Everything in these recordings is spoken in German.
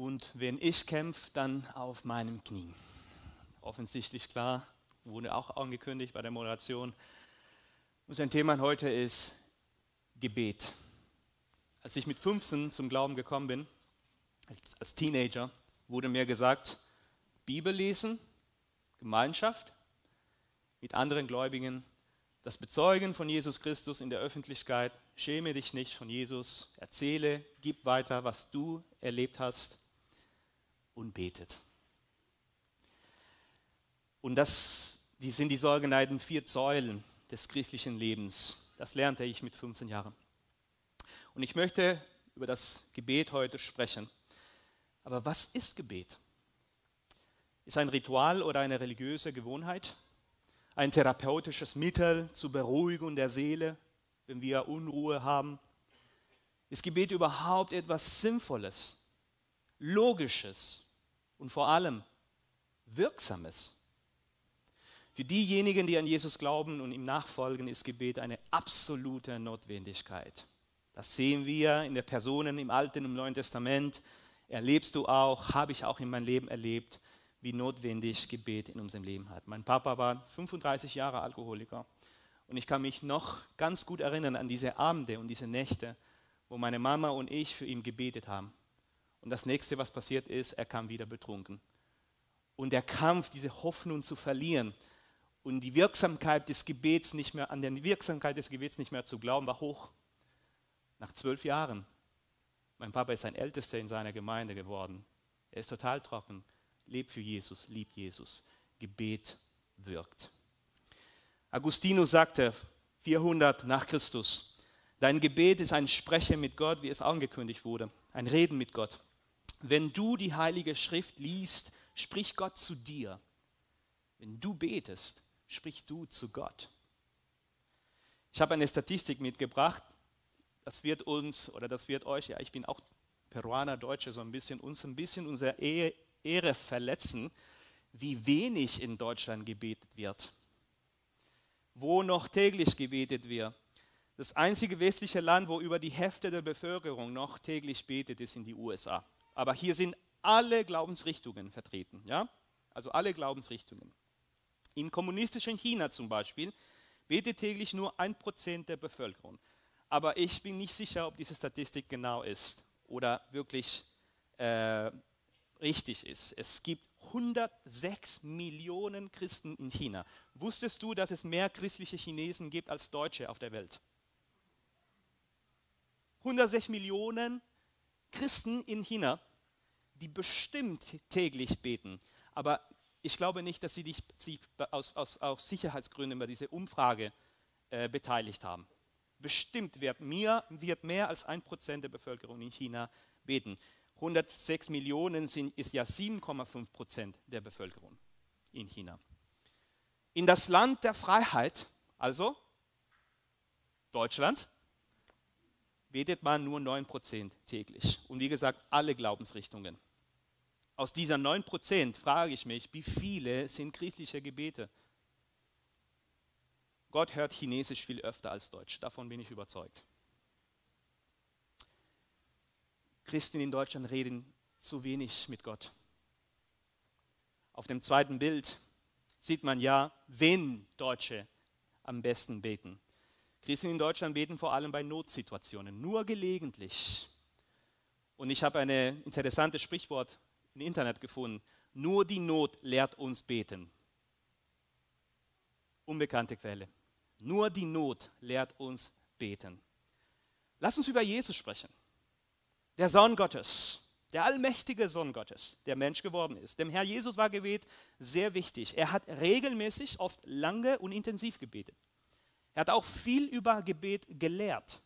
Und wenn ich kämpfe, dann auf meinem Knie. Offensichtlich klar, wurde auch angekündigt bei der Moderation. Und sein Thema heute ist Gebet. Als ich mit 15 zum Glauben gekommen bin, als, als Teenager, wurde mir gesagt, Bibel lesen, Gemeinschaft mit anderen Gläubigen, das Bezeugen von Jesus Christus in der Öffentlichkeit, schäme dich nicht von Jesus, erzähle, gib weiter, was du erlebt hast und betet. Und das die sind die sogenannten vier Säulen des christlichen Lebens. Das lernte ich mit 15 Jahren. Und ich möchte über das Gebet heute sprechen. Aber was ist Gebet? Ist ein Ritual oder eine religiöse Gewohnheit? Ein therapeutisches Mittel zur Beruhigung der Seele, wenn wir Unruhe haben? Ist Gebet überhaupt etwas Sinnvolles, Logisches und vor allem Wirksames? Für diejenigen, die an Jesus glauben und ihm nachfolgen, ist Gebet eine absolute Notwendigkeit. Das sehen wir in der Personen im Alten und Neuen Testament. Erlebst du auch, habe ich auch in meinem Leben erlebt, wie notwendig Gebet in unserem Leben hat. Mein Papa war 35 Jahre Alkoholiker und ich kann mich noch ganz gut erinnern an diese Abende und diese Nächte, wo meine Mama und ich für ihn gebetet haben. Und das nächste, was passiert ist, er kam wieder betrunken. Und der Kampf, diese Hoffnung zu verlieren, und die Wirksamkeit des Gebets nicht mehr, an der Wirksamkeit des Gebets nicht mehr zu glauben, war hoch. Nach zwölf Jahren. Mein Papa ist ein Ältester in seiner Gemeinde geworden. Er ist total trocken, lebt für Jesus, liebt Jesus. Gebet wirkt. Augustinus sagte 400 nach Christus, dein Gebet ist ein Sprechen mit Gott, wie es angekündigt wurde, ein Reden mit Gott. Wenn du die Heilige Schrift liest, spricht Gott zu dir. Wenn du betest, sprichst du zu Gott. Ich habe eine Statistik mitgebracht. Das wird uns oder das wird euch, ja, ich bin auch Peruaner, Deutsche, so ein bisschen uns ein bisschen unsere Ehre verletzen, wie wenig in Deutschland gebetet wird. Wo noch täglich gebetet wird. Das einzige westliche Land, wo über die Hälfte der Bevölkerung noch täglich betet, ist in die USA. Aber hier sind alle Glaubensrichtungen vertreten, ja? Also alle Glaubensrichtungen. Im kommunistischen China zum Beispiel betet täglich nur ein Prozent der Bevölkerung. Aber ich bin nicht sicher, ob diese Statistik genau ist oder wirklich äh, richtig ist. Es gibt 106 Millionen Christen in China. Wusstest du, dass es mehr christliche Chinesen gibt als Deutsche auf der Welt? 106 Millionen Christen in China, die bestimmt täglich beten. Aber ich glaube nicht, dass sie dich aus, aus, aus Sicherheitsgründen bei dieser Umfrage äh, beteiligt haben. Bestimmt wird mehr, wird mehr als ein Prozent der Bevölkerung in China beten. 106 Millionen sind, ist ja 7,5 Prozent der Bevölkerung in China. In das Land der Freiheit, also Deutschland, betet man nur 9 Prozent täglich. Und wie gesagt, alle Glaubensrichtungen. Aus dieser 9% frage ich mich, wie viele sind christliche Gebete? Gott hört Chinesisch viel öfter als Deutsch, davon bin ich überzeugt. Christen in Deutschland reden zu wenig mit Gott. Auf dem zweiten Bild sieht man ja, wen Deutsche am besten beten. Christen in Deutschland beten vor allem bei Notsituationen, nur gelegentlich. Und ich habe ein interessantes Sprichwort im Internet gefunden. Nur die Not lehrt uns beten. Unbekannte Quelle. Nur die Not lehrt uns beten. Lass uns über Jesus sprechen. Der Sohn Gottes, der allmächtige Sohn Gottes, der Mensch geworden ist. Dem Herr Jesus war Gebet sehr wichtig. Er hat regelmäßig, oft lange und intensiv gebetet. Er hat auch viel über Gebet gelehrt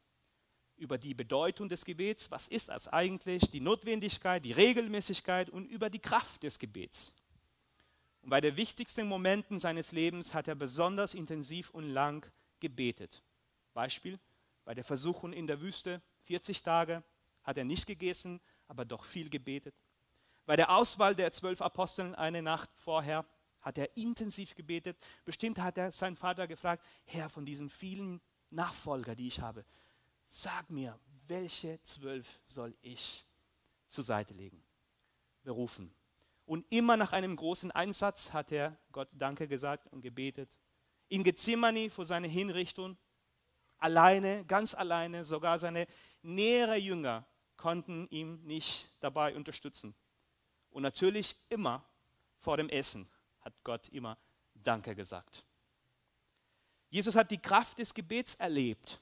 über die Bedeutung des Gebets, was ist das eigentlich, die Notwendigkeit, die Regelmäßigkeit und über die Kraft des Gebets. Und bei den wichtigsten Momenten seines Lebens hat er besonders intensiv und lang gebetet. Beispiel, bei der Versuchung in der Wüste, 40 Tage hat er nicht gegessen, aber doch viel gebetet. Bei der Auswahl der zwölf Aposteln eine Nacht vorher hat er intensiv gebetet. Bestimmt hat er seinen Vater gefragt, Herr, von diesen vielen Nachfolger, die ich habe, sag mir, welche zwölf soll ich zur Seite legen? berufen. Und immer nach einem großen Einsatz hat er Gott Danke gesagt und gebetet. In Gethsemane vor seiner Hinrichtung, alleine, ganz alleine, sogar seine nähere Jünger konnten ihm nicht dabei unterstützen. Und natürlich immer vor dem Essen hat Gott immer Danke gesagt. Jesus hat die Kraft des Gebets erlebt.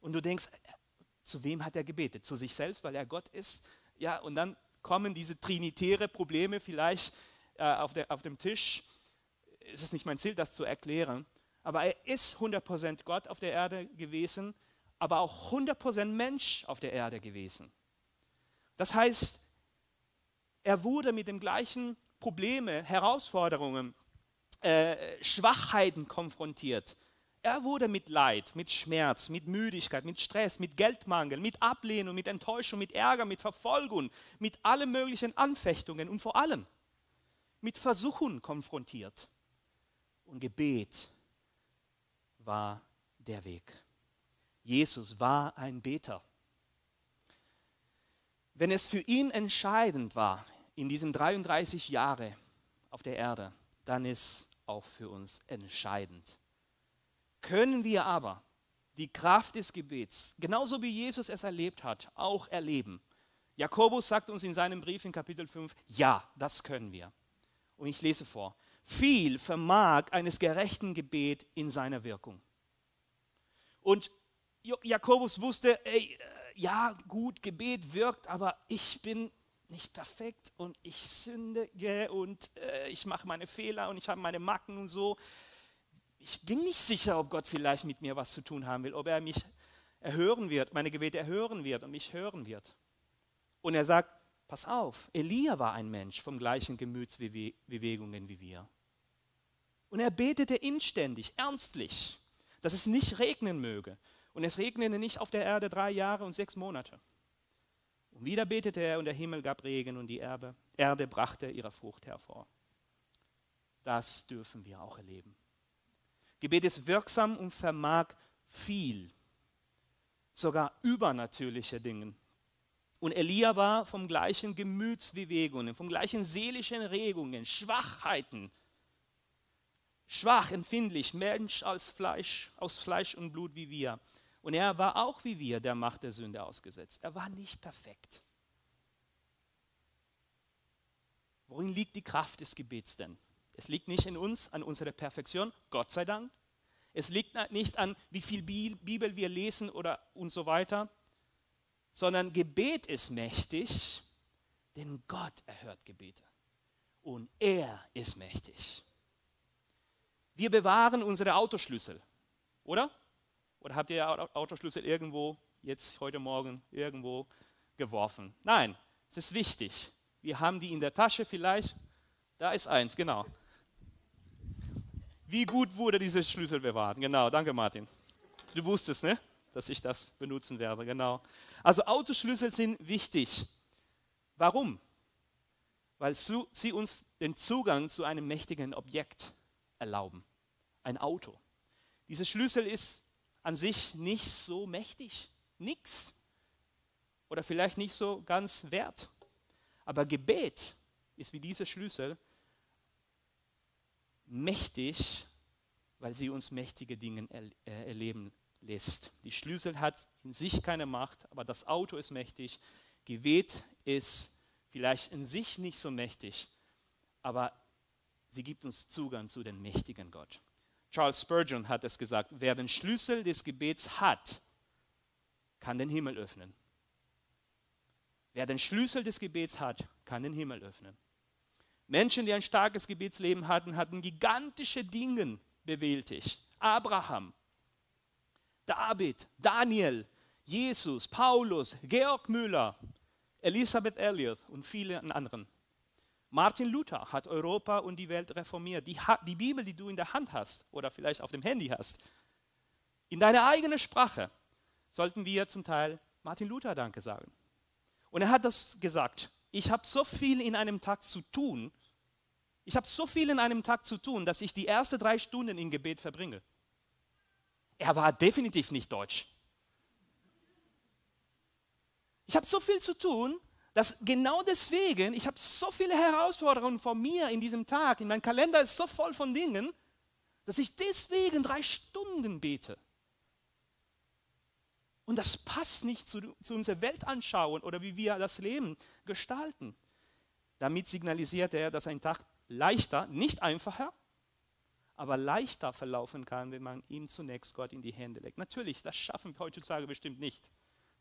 Und du denkst, zu wem hat er gebetet? Zu sich selbst, weil er Gott ist? Ja, und dann kommen diese trinitäre Probleme vielleicht äh, auf, der, auf dem Tisch. Es ist nicht mein Ziel, das zu erklären. Aber er ist 100% Gott auf der Erde gewesen, aber auch 100% Mensch auf der Erde gewesen. Das heißt, er wurde mit den gleichen Problemen, Herausforderungen, äh, Schwachheiten konfrontiert. Er wurde mit Leid, mit Schmerz, mit Müdigkeit, mit Stress, mit Geldmangel, mit Ablehnung, mit Enttäuschung, mit Ärger, mit Verfolgung, mit allen möglichen Anfechtungen und vor allem mit Versuchen konfrontiert. Und Gebet war der Weg. Jesus war ein Beter. Wenn es für ihn entscheidend war, in diesen 33 Jahren auf der Erde, dann ist auch für uns entscheidend. Können wir aber die Kraft des Gebets, genauso wie Jesus es erlebt hat, auch erleben? Jakobus sagt uns in seinem Brief in Kapitel 5, ja, das können wir. Und ich lese vor. Viel vermag eines gerechten Gebet in seiner Wirkung. Und Jakobus wusste, ey, äh, ja, gut, Gebet wirkt, aber ich bin nicht perfekt und ich sündige und äh, ich mache meine Fehler und ich habe meine Macken und so ich bin nicht sicher, ob Gott vielleicht mit mir was zu tun haben will, ob er mich erhören wird, meine Gebete erhören wird und mich hören wird. Und er sagt, pass auf, Elia war ein Mensch vom gleichen Gemütsbewegungen wie wir. Und er betete inständig, ernstlich, dass es nicht regnen möge. Und es regnete nicht auf der Erde drei Jahre und sechs Monate. Und wieder betete er und der Himmel gab Regen und die Erde, Erde brachte ihre Frucht hervor. Das dürfen wir auch erleben. Gebet ist wirksam und vermag viel, sogar übernatürliche Dinge. Und Elia war vom gleichen Gemütsbewegungen, vom gleichen seelischen Regungen, Schwachheiten, schwach, empfindlich, Mensch als Fleisch, aus Fleisch und Blut wie wir. Und er war auch wie wir der Macht der Sünde ausgesetzt. Er war nicht perfekt. Worin liegt die Kraft des Gebets denn? Es liegt nicht in uns, an unserer Perfektion, Gott sei Dank. Es liegt nicht an, wie viel Bibel wir lesen oder und so weiter, sondern Gebet ist mächtig, denn Gott erhört Gebete. Und er ist mächtig. Wir bewahren unsere Autoschlüssel, oder? Oder habt ihr Autoschlüssel irgendwo, jetzt heute Morgen, irgendwo geworfen? Nein, es ist wichtig. Wir haben die in der Tasche vielleicht. Da ist eins, genau. Wie gut wurde dieser Schlüssel bewahrt? Genau, danke Martin. Du wusstest, ne? dass ich das benutzen werde. Genau. Also Autoschlüssel sind wichtig. Warum? Weil sie uns den Zugang zu einem mächtigen Objekt erlauben. Ein Auto. Dieser Schlüssel ist an sich nicht so mächtig. Nix. Oder vielleicht nicht so ganz wert. Aber Gebet ist wie dieser Schlüssel mächtig, weil sie uns mächtige Dinge äh, erleben lässt. Die Schlüssel hat in sich keine Macht, aber das Auto ist mächtig. Gebet ist vielleicht in sich nicht so mächtig, aber sie gibt uns Zugang zu dem mächtigen Gott. Charles Spurgeon hat es gesagt, wer den Schlüssel des Gebets hat, kann den Himmel öffnen. Wer den Schlüssel des Gebets hat, kann den Himmel öffnen. Menschen, die ein starkes Gebetsleben hatten, hatten gigantische Dinge bewältigt. Abraham, David, Daniel, Jesus, Paulus, Georg Müller, Elisabeth Elliot und viele anderen. Martin Luther hat Europa und die Welt reformiert. Die, die Bibel, die du in der Hand hast oder vielleicht auf dem Handy hast, in deiner eigenen Sprache, sollten wir zum Teil Martin Luther Danke sagen. Und er hat das gesagt. Ich habe so viel in einem Tag zu tun, ich habe so viel in einem Tag zu tun, dass ich die ersten drei Stunden im Gebet verbringe. Er war definitiv nicht deutsch. Ich habe so viel zu tun, dass genau deswegen, ich habe so viele Herausforderungen vor mir in diesem Tag, in meinem Kalender ist so voll von Dingen, dass ich deswegen drei Stunden bete. Und das passt nicht zu, zu unserer Weltanschauung oder wie wir das Leben gestalten. Damit signalisiert er, dass ein Tag leichter, nicht einfacher, aber leichter verlaufen kann, wenn man ihm zunächst Gott in die Hände legt. Natürlich, das schaffen wir heutzutage bestimmt nicht.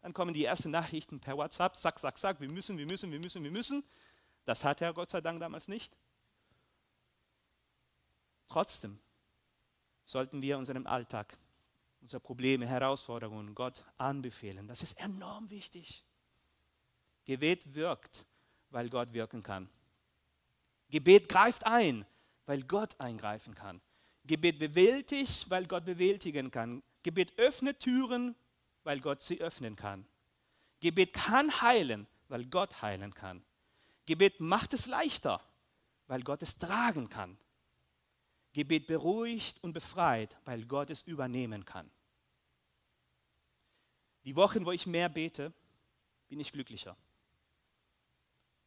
Dann kommen die ersten Nachrichten per WhatsApp, zack, zack, zack, wir müssen, wir müssen, wir müssen, wir müssen. Das hat er Gott sei Dank damals nicht. Trotzdem sollten wir unserem Alltag unsere Probleme, Herausforderungen Gott anbefehlen. Das ist enorm wichtig. Gebet wirkt, weil Gott wirken kann. Gebet greift ein, weil Gott eingreifen kann. Gebet bewältigt, weil Gott bewältigen kann. Gebet öffnet Türen, weil Gott sie öffnen kann. Gebet kann heilen, weil Gott heilen kann. Gebet macht es leichter, weil Gott es tragen kann. Gebet beruhigt und befreit, weil Gott es übernehmen kann. Die Wochen, wo ich mehr bete, bin ich glücklicher.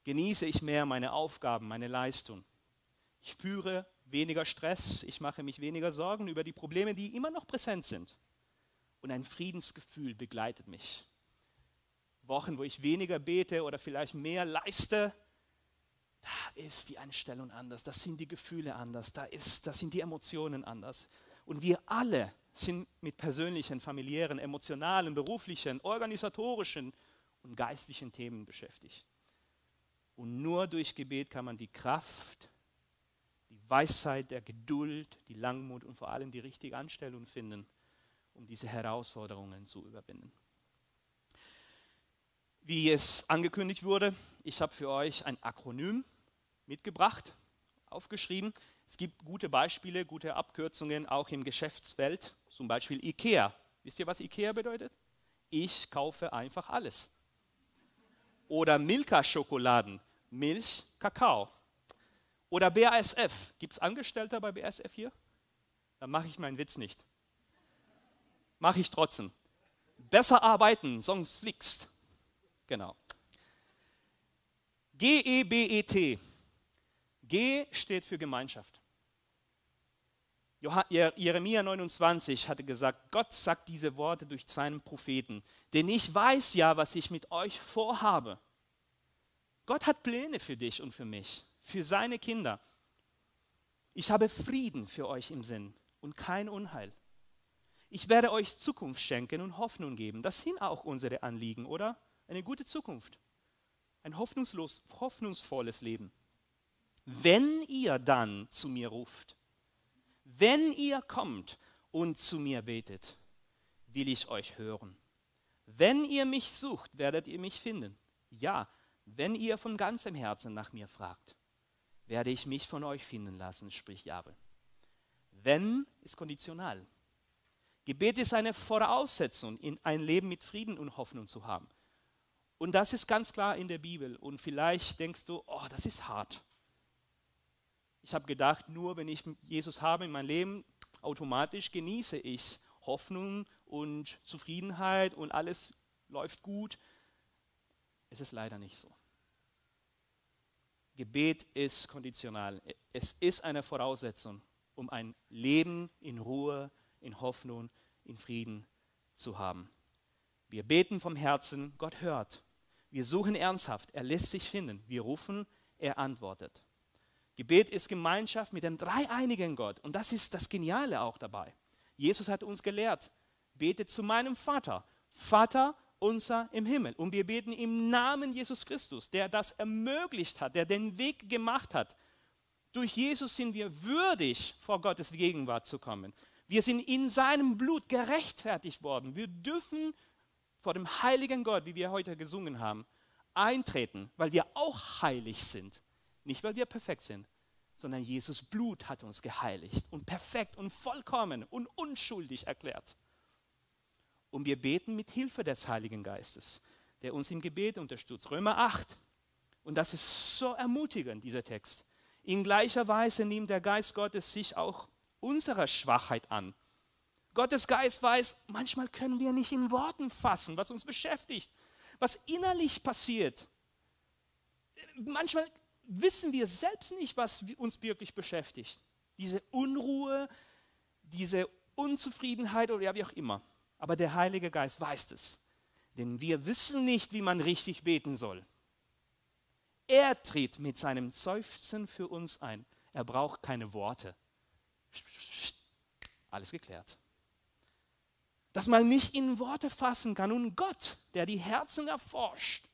Genieße ich mehr meine Aufgaben, meine Leistung. Ich spüre weniger Stress, ich mache mich weniger Sorgen über die Probleme, die immer noch präsent sind. Und ein Friedensgefühl begleitet mich. Wochen, wo ich weniger bete oder vielleicht mehr leiste, da ist die Einstellung anders, da sind die Gefühle anders, da, ist, da sind die Emotionen anders. Und wir alle sind mit persönlichen, familiären, emotionalen, beruflichen, organisatorischen und geistlichen Themen beschäftigt. Und nur durch Gebet kann man die Kraft, die Weisheit, der Geduld, die Langmut und vor allem die richtige Anstellung finden, um diese Herausforderungen zu überwinden. Wie es angekündigt wurde, ich habe für euch ein Akronym mitgebracht, aufgeschrieben. Es gibt gute Beispiele, gute Abkürzungen auch im Geschäftsfeld, zum Beispiel IKEA. Wisst ihr, was IKEA bedeutet? Ich kaufe einfach alles. Oder Milka-Schokoladen, Milch, Kakao. Oder BASF. Gibt es Angestellte bei BASF hier? Dann mache ich meinen Witz nicht. Mache ich trotzdem. Besser arbeiten, sonst fliegst. Genau. G-E-B-E-T. G steht für Gemeinschaft. Jeremia 29 hatte gesagt, Gott sagt diese Worte durch seinen Propheten, denn ich weiß ja, was ich mit euch vorhabe. Gott hat Pläne für dich und für mich, für seine Kinder. Ich habe Frieden für euch im Sinn und kein Unheil. Ich werde euch Zukunft schenken und Hoffnung geben. Das sind auch unsere Anliegen, oder? Eine gute Zukunft. Ein hoffnungslos, hoffnungsvolles Leben. Wenn ihr dann zu mir ruft, wenn ihr kommt und zu mir betet, will ich euch hören. Wenn ihr mich sucht, werdet ihr mich finden. Ja, wenn ihr von ganzem Herzen nach mir fragt, werde ich mich von euch finden lassen, spricht Jahwe. Wenn ist konditional. Gebet ist eine Voraussetzung, in ein Leben mit Frieden und Hoffnung zu haben. Und das ist ganz klar in der Bibel. Und vielleicht denkst du, oh, das ist hart. Ich habe gedacht, nur wenn ich Jesus habe in meinem Leben, automatisch genieße ich Hoffnung und Zufriedenheit und alles läuft gut. Es ist leider nicht so. Gebet ist konditional. Es ist eine Voraussetzung, um ein Leben in Ruhe, in Hoffnung, in Frieden zu haben. Wir beten vom Herzen, Gott hört. Wir suchen ernsthaft, er lässt sich finden. Wir rufen, er antwortet. Gebet ist Gemeinschaft mit dem dreieinigen Gott. Und das ist das Geniale auch dabei. Jesus hat uns gelehrt, betet zu meinem Vater. Vater unser im Himmel. Und wir beten im Namen Jesus Christus, der das ermöglicht hat, der den Weg gemacht hat. Durch Jesus sind wir würdig, vor Gottes Gegenwart zu kommen. Wir sind in seinem Blut gerechtfertigt worden. Wir dürfen vor dem heiligen Gott, wie wir heute gesungen haben, eintreten, weil wir auch heilig sind. Nicht, weil wir perfekt sind, sondern Jesus Blut hat uns geheiligt und perfekt und vollkommen und unschuldig erklärt. Und wir beten mit Hilfe des Heiligen Geistes, der uns im Gebet unterstützt. Römer 8. Und das ist so ermutigend, dieser Text. In gleicher Weise nimmt der Geist Gottes sich auch unserer Schwachheit an. Gottes Geist weiß, manchmal können wir nicht in Worten fassen, was uns beschäftigt, was innerlich passiert. manchmal wissen wir selbst nicht, was uns wirklich beschäftigt. Diese Unruhe, diese Unzufriedenheit oder ja, wie auch immer. Aber der Heilige Geist weiß es. Denn wir wissen nicht, wie man richtig beten soll. Er tritt mit seinem Seufzen für uns ein. Er braucht keine Worte. Alles geklärt. Dass man nicht in Worte fassen kann. Und Gott, der die Herzen erforscht,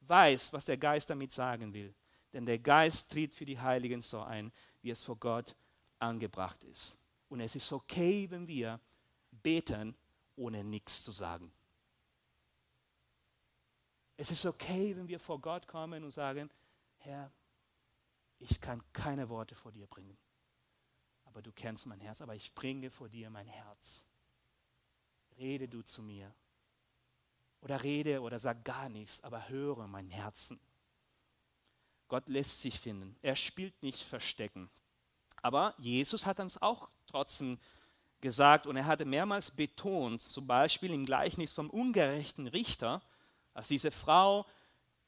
weiß, was der Geist damit sagen will. Denn der Geist tritt für die Heiligen so ein, wie es vor Gott angebracht ist. Und es ist okay, wenn wir beten, ohne nichts zu sagen. Es ist okay, wenn wir vor Gott kommen und sagen, Herr, ich kann keine Worte vor dir bringen, aber du kennst mein Herz, aber ich bringe vor dir mein Herz. Rede du zu mir. Oder rede oder sag gar nichts, aber höre mein Herzen. Gott lässt sich finden. Er spielt nicht Verstecken. Aber Jesus hat uns auch trotzdem gesagt und er hatte mehrmals betont, zum Beispiel im Gleichnis vom ungerechten Richter, als diese Frau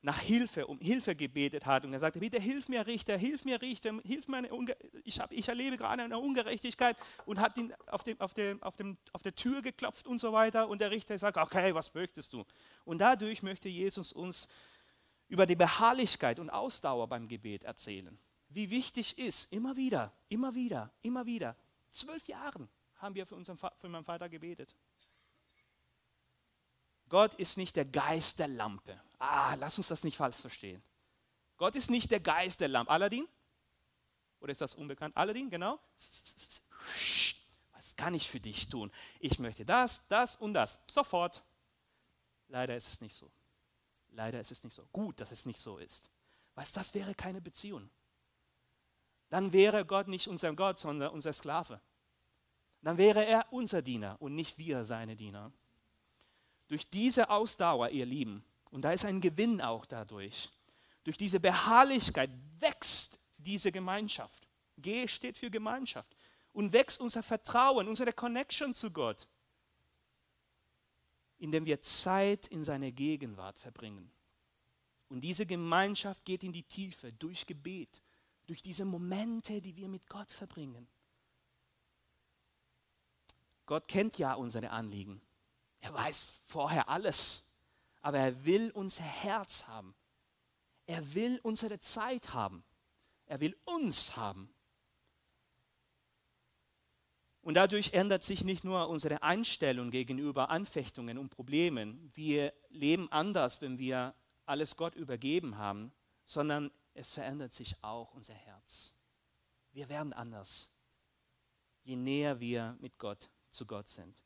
nach Hilfe, um Hilfe gebetet hat und er sagte, bitte hilf mir Richter, hilf mir Richter, hilf mir, ich, hab, ich erlebe gerade eine Ungerechtigkeit und hat ihn auf, dem, auf, dem, auf, dem, auf der Tür geklopft und so weiter und der Richter sagt, okay, was möchtest du? Und dadurch möchte Jesus uns über die Beharrlichkeit und Ausdauer beim Gebet erzählen. Wie wichtig ist, immer wieder, immer wieder, immer wieder, zwölf Jahren haben wir für, unseren, für meinen Vater gebetet. Gott ist nicht der Geist der Lampe. Ah, lass uns das nicht falsch verstehen. Gott ist nicht der Geist der Lampe. Aladdin? Oder ist das unbekannt? Aladdin, genau. Was kann ich für dich tun? Ich möchte das, das und das. Sofort. Leider ist es nicht so. Leider ist es nicht so. Gut, dass es nicht so ist. Was, das wäre keine Beziehung. Dann wäre Gott nicht unser Gott, sondern unser Sklave. Dann wäre er unser Diener und nicht wir seine Diener. Durch diese Ausdauer, ihr Lieben, und da ist ein Gewinn auch dadurch, durch diese Beharrlichkeit wächst diese Gemeinschaft. G steht für Gemeinschaft. Und wächst unser Vertrauen, unsere Connection zu Gott, indem wir Zeit in seiner Gegenwart verbringen. Und diese Gemeinschaft geht in die Tiefe durch Gebet, durch diese Momente, die wir mit Gott verbringen. Gott kennt ja unsere Anliegen. Er weiß vorher alles, aber er will unser Herz haben. Er will unsere Zeit haben. Er will uns haben. Und dadurch ändert sich nicht nur unsere Einstellung gegenüber Anfechtungen und Problemen. Wir leben anders, wenn wir alles Gott übergeben haben, sondern es verändert sich auch unser Herz. Wir werden anders, je näher wir mit Gott zu Gott sind.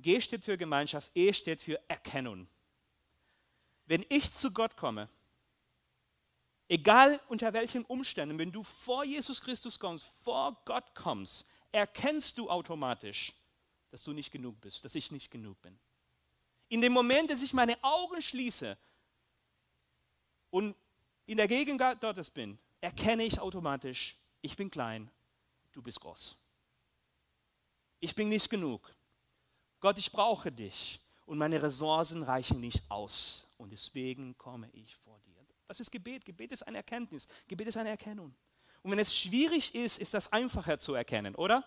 G steht für Gemeinschaft, E steht für Erkennung. Wenn ich zu Gott komme, egal unter welchen Umständen, wenn du vor Jesus Christus kommst, vor Gott kommst, erkennst du automatisch, dass du nicht genug bist, dass ich nicht genug bin. In dem Moment, dass ich meine Augen schließe und in der Gegenwart Gottes bin, erkenne ich automatisch, ich bin klein, du bist groß. Ich bin nicht genug. Gott, ich brauche dich und meine Ressourcen reichen nicht aus und deswegen komme ich vor dir. Das ist Gebet. Gebet ist eine Erkenntnis. Gebet ist eine Erkennung. Und wenn es schwierig ist, ist das einfacher zu erkennen, oder?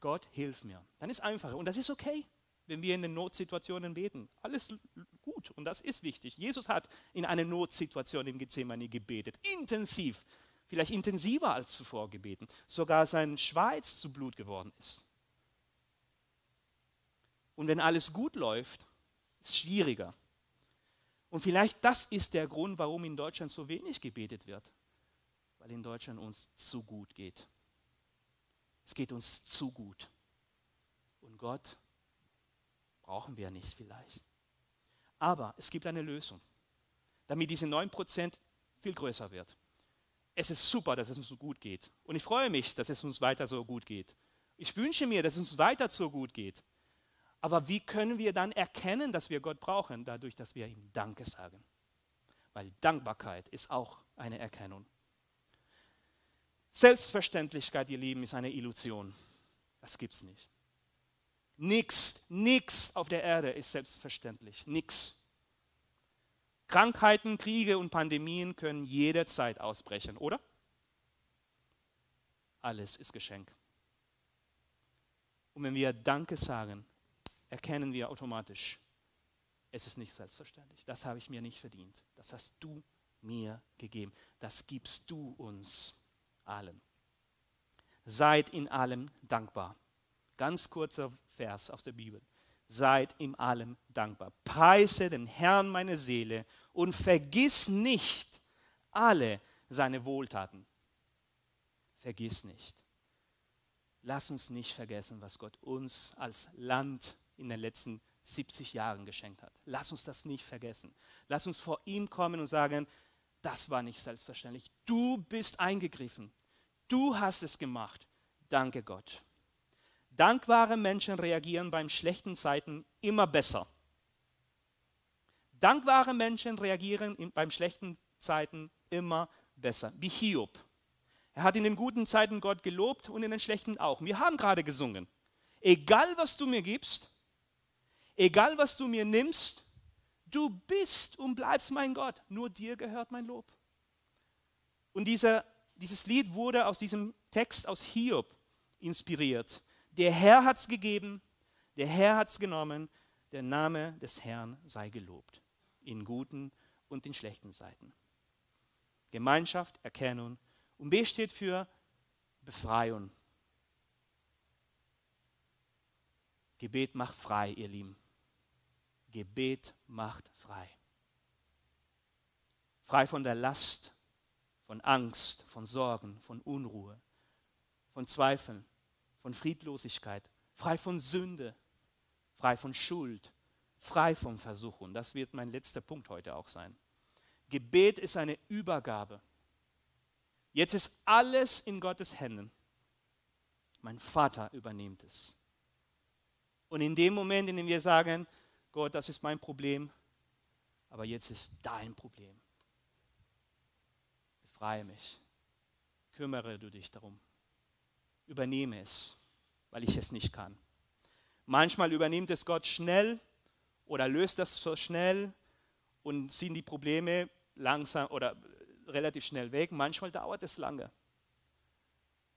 Gott, hilf mir. Dann ist es einfacher. Und das ist okay, wenn wir in den Notsituationen beten. Alles gut und das ist wichtig. Jesus hat in einer Notsituation im Gethsemane gebetet. Intensiv. Vielleicht intensiver als zuvor gebeten. Sogar sein Schweiz zu Blut geworden ist. Und wenn alles gut läuft, ist es schwieriger. Und vielleicht das ist der Grund, warum in Deutschland so wenig gebetet wird. Weil in Deutschland uns zu gut geht. Es geht uns zu gut. Und Gott brauchen wir nicht vielleicht. Aber es gibt eine Lösung, damit diese 9% viel größer wird. Es ist super, dass es uns so gut geht. Und ich freue mich, dass es uns weiter so gut geht. Ich wünsche mir, dass es uns weiter so gut geht. Aber wie können wir dann erkennen, dass wir Gott brauchen? Dadurch, dass wir ihm Danke sagen. Weil Dankbarkeit ist auch eine Erkennung. Selbstverständlichkeit, ihr Lieben, ist eine Illusion. Das gibt es nicht. Nichts, nichts auf der Erde ist selbstverständlich. Nichts. Krankheiten, Kriege und Pandemien können jederzeit ausbrechen, oder? Alles ist Geschenk. Und wenn wir Danke sagen, erkennen wir automatisch, es ist nicht selbstverständlich. Das habe ich mir nicht verdient. Das hast du mir gegeben. Das gibst du uns allen. Seid in allem dankbar. Ganz kurzer Vers aus der Bibel. Seid in allem dankbar. Preise den Herrn meine Seele und vergiss nicht alle seine Wohltaten. Vergiss nicht. Lass uns nicht vergessen, was Gott uns als Land in den letzten 70 Jahren geschenkt hat. Lass uns das nicht vergessen. Lass uns vor ihm kommen und sagen, das war nicht selbstverständlich. Du bist eingegriffen. Du hast es gemacht. Danke Gott. Dankbare Menschen reagieren beim schlechten Zeiten immer besser. Dankbare Menschen reagieren beim schlechten Zeiten immer besser. Wie Hiob. Er hat in den guten Zeiten Gott gelobt und in den schlechten auch. Wir haben gerade gesungen. Egal was du mir gibst, egal was du mir nimmst, du bist und bleibst mein Gott. Nur dir gehört mein Lob. Und dieser, dieses Lied wurde aus diesem Text aus Hiob inspiriert. Der Herr hat es gegeben, der Herr hat es genommen, der Name des Herrn sei gelobt. In guten und in schlechten Seiten. Gemeinschaft, Erkennung. Und B steht für Befreiung. Gebet macht frei, ihr Lieben. Gebet macht frei. Frei von der Last, von Angst, von Sorgen, von Unruhe, von Zweifeln, von Friedlosigkeit, frei von Sünde, frei von Schuld, frei von Versuchung. Das wird mein letzter Punkt heute auch sein. Gebet ist eine Übergabe. Jetzt ist alles in Gottes Händen. Mein Vater übernimmt es. Und in dem Moment, in dem wir sagen, Gott, das ist mein Problem, aber jetzt ist dein Problem. Befreie mich. Kümmere du dich darum. Übernehme es, weil ich es nicht kann. Manchmal übernimmt es Gott schnell oder löst das so schnell und sind die Probleme langsam oder relativ schnell weg. Manchmal dauert es lange.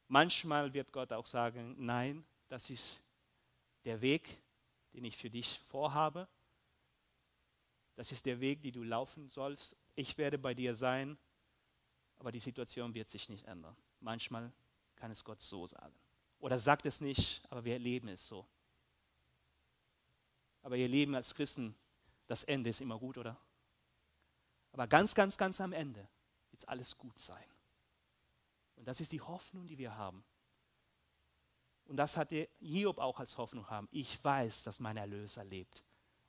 Manchmal wird Gott auch sagen, nein, das ist der Weg, den ich für dich vorhabe. Das ist der Weg, den du laufen sollst. Ich werde bei dir sein, aber die Situation wird sich nicht ändern. Manchmal kann es Gott so sagen. Oder sagt es nicht, aber wir erleben es so. Aber ihr Leben als Christen, das Ende ist immer gut, oder? Aber ganz, ganz, ganz am Ende wird es alles gut sein. Und das ist die Hoffnung, die wir haben. Und das hatte Hiob auch als Hoffnung haben. Ich weiß, dass mein Erlöser lebt.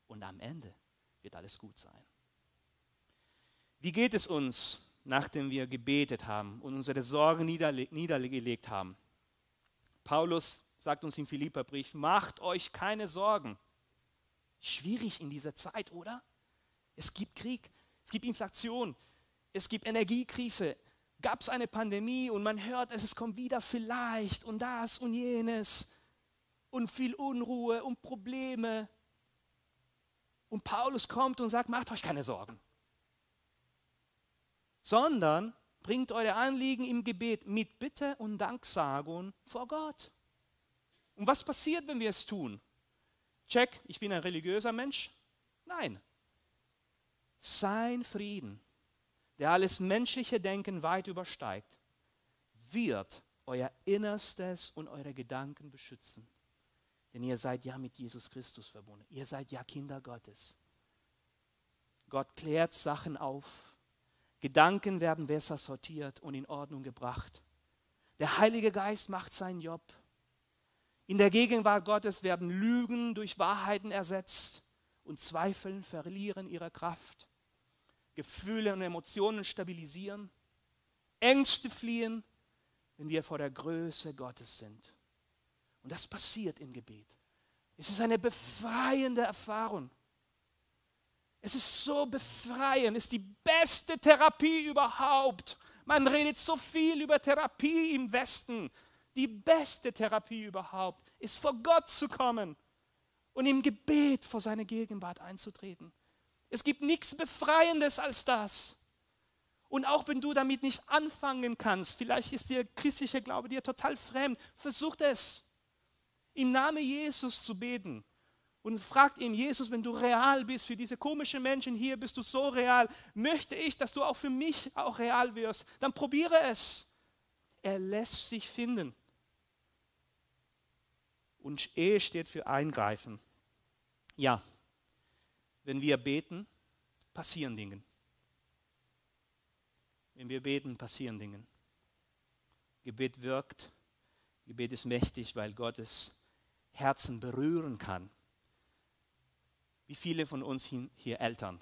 Und am Ende wird alles gut sein. Wie geht es uns, nachdem wir gebetet haben und unsere Sorgen niederle niedergelegt haben? Paulus sagt uns im Philipperbrief, macht euch keine Sorgen. Schwierig in dieser Zeit, oder? Es gibt Krieg, es gibt Inflation, es gibt Energiekrise, gab es eine Pandemie und man hört es, kommt wieder vielleicht und das und jenes und viel Unruhe und Probleme. Und Paulus kommt und sagt, macht euch keine Sorgen, sondern bringt eure Anliegen im Gebet mit Bitte und Danksagung vor Gott. Und was passiert, wenn wir es tun? Check, ich bin ein religiöser Mensch? Nein. Sein Frieden der alles menschliche Denken weit übersteigt, wird euer Innerstes und eure Gedanken beschützen. Denn ihr seid ja mit Jesus Christus verbunden. Ihr seid ja Kinder Gottes. Gott klärt Sachen auf. Gedanken werden besser sortiert und in Ordnung gebracht. Der Heilige Geist macht seinen Job. In der Gegenwart Gottes werden Lügen durch Wahrheiten ersetzt und Zweifeln verlieren ihre Kraft. Gefühle und Emotionen stabilisieren, Ängste fliehen, wenn wir vor der Größe Gottes sind. Und das passiert im Gebet. Es ist eine befreiende Erfahrung. Es ist so befreiend, es ist die beste Therapie überhaupt. Man redet so viel über Therapie im Westen. Die beste Therapie überhaupt ist vor Gott zu kommen und im Gebet vor seine Gegenwart einzutreten. Es gibt nichts Befreiendes als das. Und auch wenn du damit nicht anfangen kannst, vielleicht ist der christliche Glaube dir total fremd, versuch es, im Namen Jesus zu beten. Und fragt ihm, Jesus, wenn du real bist für diese komischen Menschen hier, bist du so real, möchte ich, dass du auch für mich auch real wirst. Dann probiere es. Er lässt sich finden. Und Ehe steht für Eingreifen. Ja, wenn wir beten, passieren Dinge. Wenn wir beten, passieren Dinge. Gebet wirkt. Gebet ist mächtig, weil Gottes Herzen berühren kann. Wie viele von uns hier Eltern?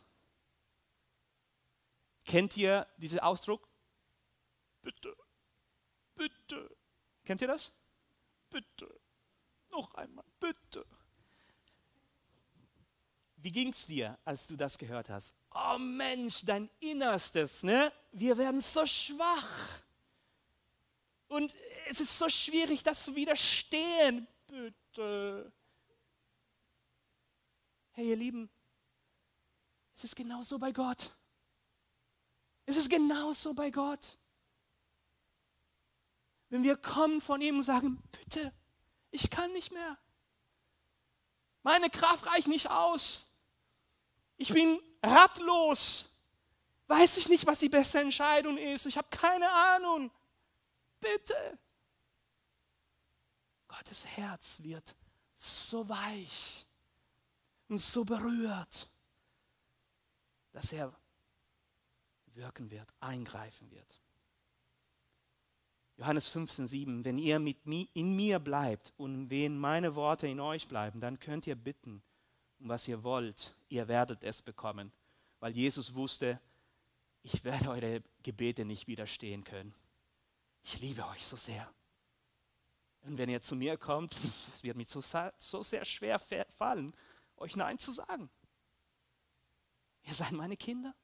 Kennt ihr diesen Ausdruck? Bitte, bitte. Kennt ihr das? Bitte. Noch einmal, bitte. Wie ging es dir, als du das gehört hast? Oh Mensch, dein Innerstes, ne? Wir werden so schwach. Und es ist so schwierig, das zu widerstehen. Bitte. Hey, ihr Lieben, es ist genauso bei Gott. Es ist genauso bei Gott. Wenn wir kommen von ihm und sagen, bitte, ich kann nicht mehr. Meine Kraft reicht nicht aus. Ich bin ratlos. Weiß ich nicht, was die beste Entscheidung ist. Ich habe keine Ahnung. Bitte. Gottes Herz wird so weich und so berührt, dass er wirken wird, eingreifen wird. Johannes 15, 7, wenn ihr mit mi, in mir bleibt und wenn meine Worte in euch bleiben, dann könnt ihr bitten, um was ihr wollt, ihr werdet es bekommen. Weil Jesus wusste, ich werde eure Gebete nicht widerstehen können. Ich liebe euch so sehr. Und wenn ihr zu mir kommt, es wird mir so, so sehr schwer fallen, euch Nein zu sagen. Ihr seid meine Kinder.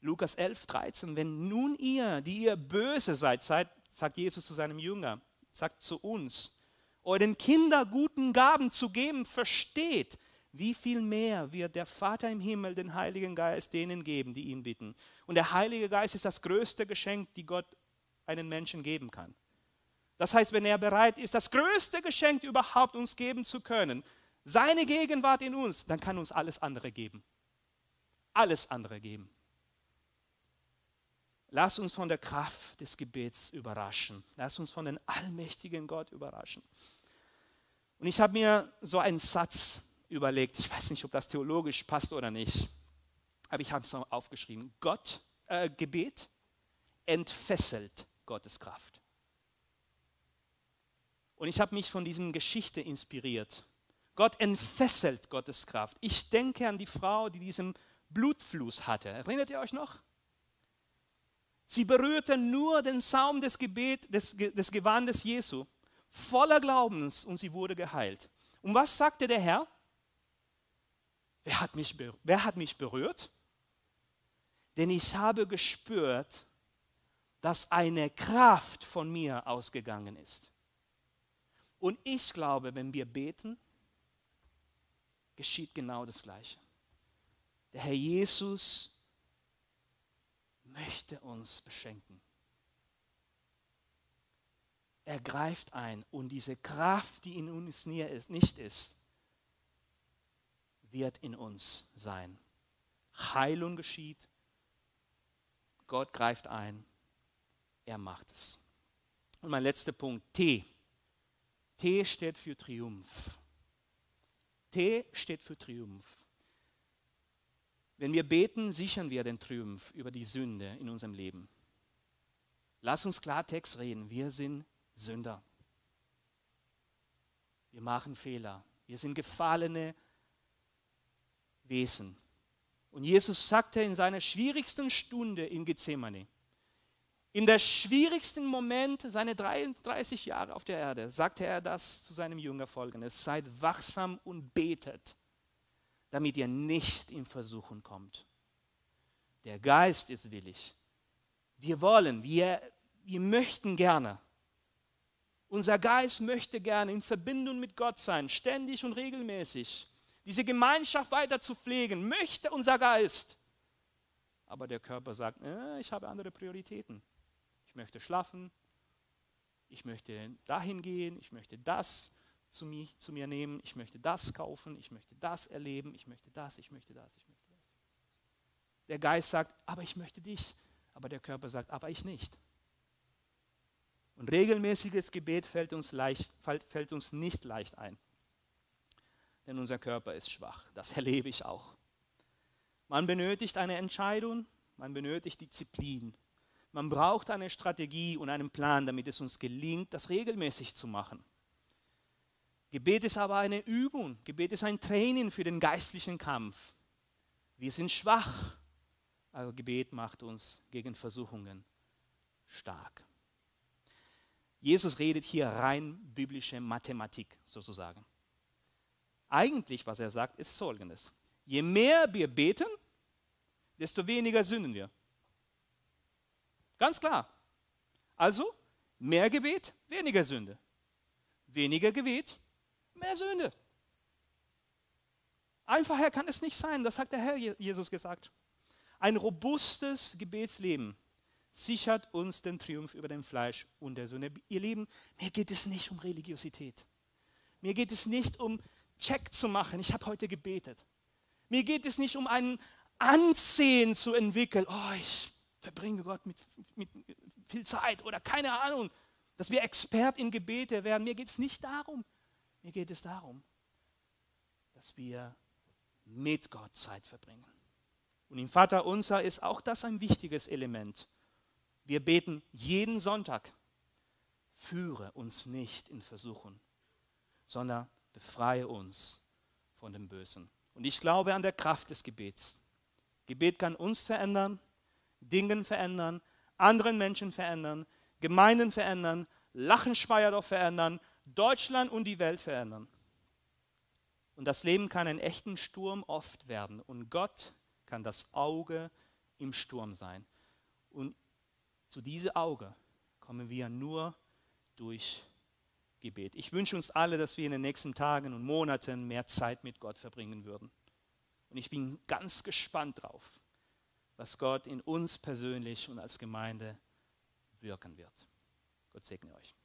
Lukas 11, 13, wenn nun ihr, die ihr böse seid, seid, sagt Jesus zu seinem Jünger, sagt zu uns, euren Kindern guten Gaben zu geben, versteht, wie viel mehr wird der Vater im Himmel den Heiligen Geist denen geben, die ihn bitten. Und der Heilige Geist ist das größte Geschenk, die Gott einen Menschen geben kann. Das heißt, wenn er bereit ist, das größte Geschenk überhaupt uns geben zu können, seine Gegenwart in uns, dann kann uns alles andere geben. Alles andere geben. Lass uns von der Kraft des Gebets überraschen. Lass uns von dem allmächtigen Gott überraschen. Und ich habe mir so einen Satz überlegt. Ich weiß nicht, ob das theologisch passt oder nicht. Aber ich habe es aufgeschrieben. Gott, äh, Gebet entfesselt Gottes Kraft. Und ich habe mich von diesem Geschichte inspiriert. Gott entfesselt Gottes Kraft. Ich denke an die Frau, die diesen Blutfluss hatte. Erinnert ihr euch noch? Sie berührte nur den Saum des, Gebet, des, des Gewandes Jesu, voller Glaubens, und sie wurde geheilt. Und was sagte der Herr? Wer hat mich, wer hat mich berührt? Denn ich habe gespürt, dass eine Kraft von mir ausgegangen ist. Und ich glaube, wenn wir beten, geschieht genau das Gleiche. Der Herr Jesus möchte uns beschenken. Er greift ein und diese Kraft, die in uns nicht ist, wird in uns sein. Heilung geschieht, Gott greift ein, er macht es. Und mein letzter Punkt, T. T steht für Triumph. T steht für Triumph. Wenn wir beten, sichern wir den Triumph über die Sünde in unserem Leben. Lass uns Klartext reden. Wir sind Sünder. Wir machen Fehler. Wir sind gefallene Wesen. Und Jesus sagte in seiner schwierigsten Stunde in Gethsemane, in der schwierigsten Moment seiner 33 Jahre auf der Erde, sagte er das zu seinem Jünger folgendes, seid wachsam und betet damit ihr nicht in Versuchung kommt. Der Geist ist willig. Wir wollen, wir, wir möchten gerne. Unser Geist möchte gerne in Verbindung mit Gott sein, ständig und regelmäßig. diese Gemeinschaft weiter zu pflegen, möchte unser Geist. Aber der Körper sagt, äh, ich habe andere Prioritäten. Ich möchte schlafen, ich möchte dahin gehen, ich möchte das zu mir, zu mir nehmen, ich möchte das kaufen, ich möchte das erleben, ich möchte das, ich möchte das, ich möchte das. Der Geist sagt, aber ich möchte dich, aber der Körper sagt, aber ich nicht. Und regelmäßiges Gebet fällt uns, leicht, fällt uns nicht leicht ein. Denn unser Körper ist schwach. Das erlebe ich auch. Man benötigt eine Entscheidung, man benötigt Disziplin. Man braucht eine Strategie und einen Plan, damit es uns gelingt, das regelmäßig zu machen. Gebet ist aber eine Übung. Gebet ist ein Training für den geistlichen Kampf. Wir sind schwach, aber Gebet macht uns gegen Versuchungen stark. Jesus redet hier rein biblische Mathematik sozusagen. Eigentlich, was er sagt, ist folgendes. Je mehr wir beten, desto weniger sünden wir. Ganz klar. Also, mehr Gebet, weniger Sünde. Weniger Gebet, mehr Sünde. Einfacher kann es nicht sein, das hat der Herr Jesus gesagt. Ein robustes Gebetsleben sichert uns den Triumph über den Fleisch und der Sünde. Ihr Lieben, mir geht es nicht um Religiosität. Mir geht es nicht um Check zu machen, ich habe heute gebetet. Mir geht es nicht um ein Ansehen zu entwickeln. Oh, ich verbringe Gott mit, mit viel Zeit oder keine Ahnung, dass wir Expert in Gebete werden. Mir geht es nicht darum. Mir geht es darum, dass wir mit Gott Zeit verbringen. Und im Vater unser ist auch das ein wichtiges Element. Wir beten jeden Sonntag, führe uns nicht in Versuchung, sondern befreie uns von dem Bösen. Und ich glaube an der Kraft des Gebets. Gebet kann uns verändern, Dingen verändern, anderen Menschen verändern, Gemeinden verändern, Lachenschweierdorf verändern, Deutschland und die Welt verändern. Und das Leben kann einen echten Sturm oft werden. Und Gott kann das Auge im Sturm sein. Und zu diesem Auge kommen wir nur durch Gebet. Ich wünsche uns alle, dass wir in den nächsten Tagen und Monaten mehr Zeit mit Gott verbringen würden. Und ich bin ganz gespannt drauf, was Gott in uns persönlich und als Gemeinde wirken wird. Gott segne euch.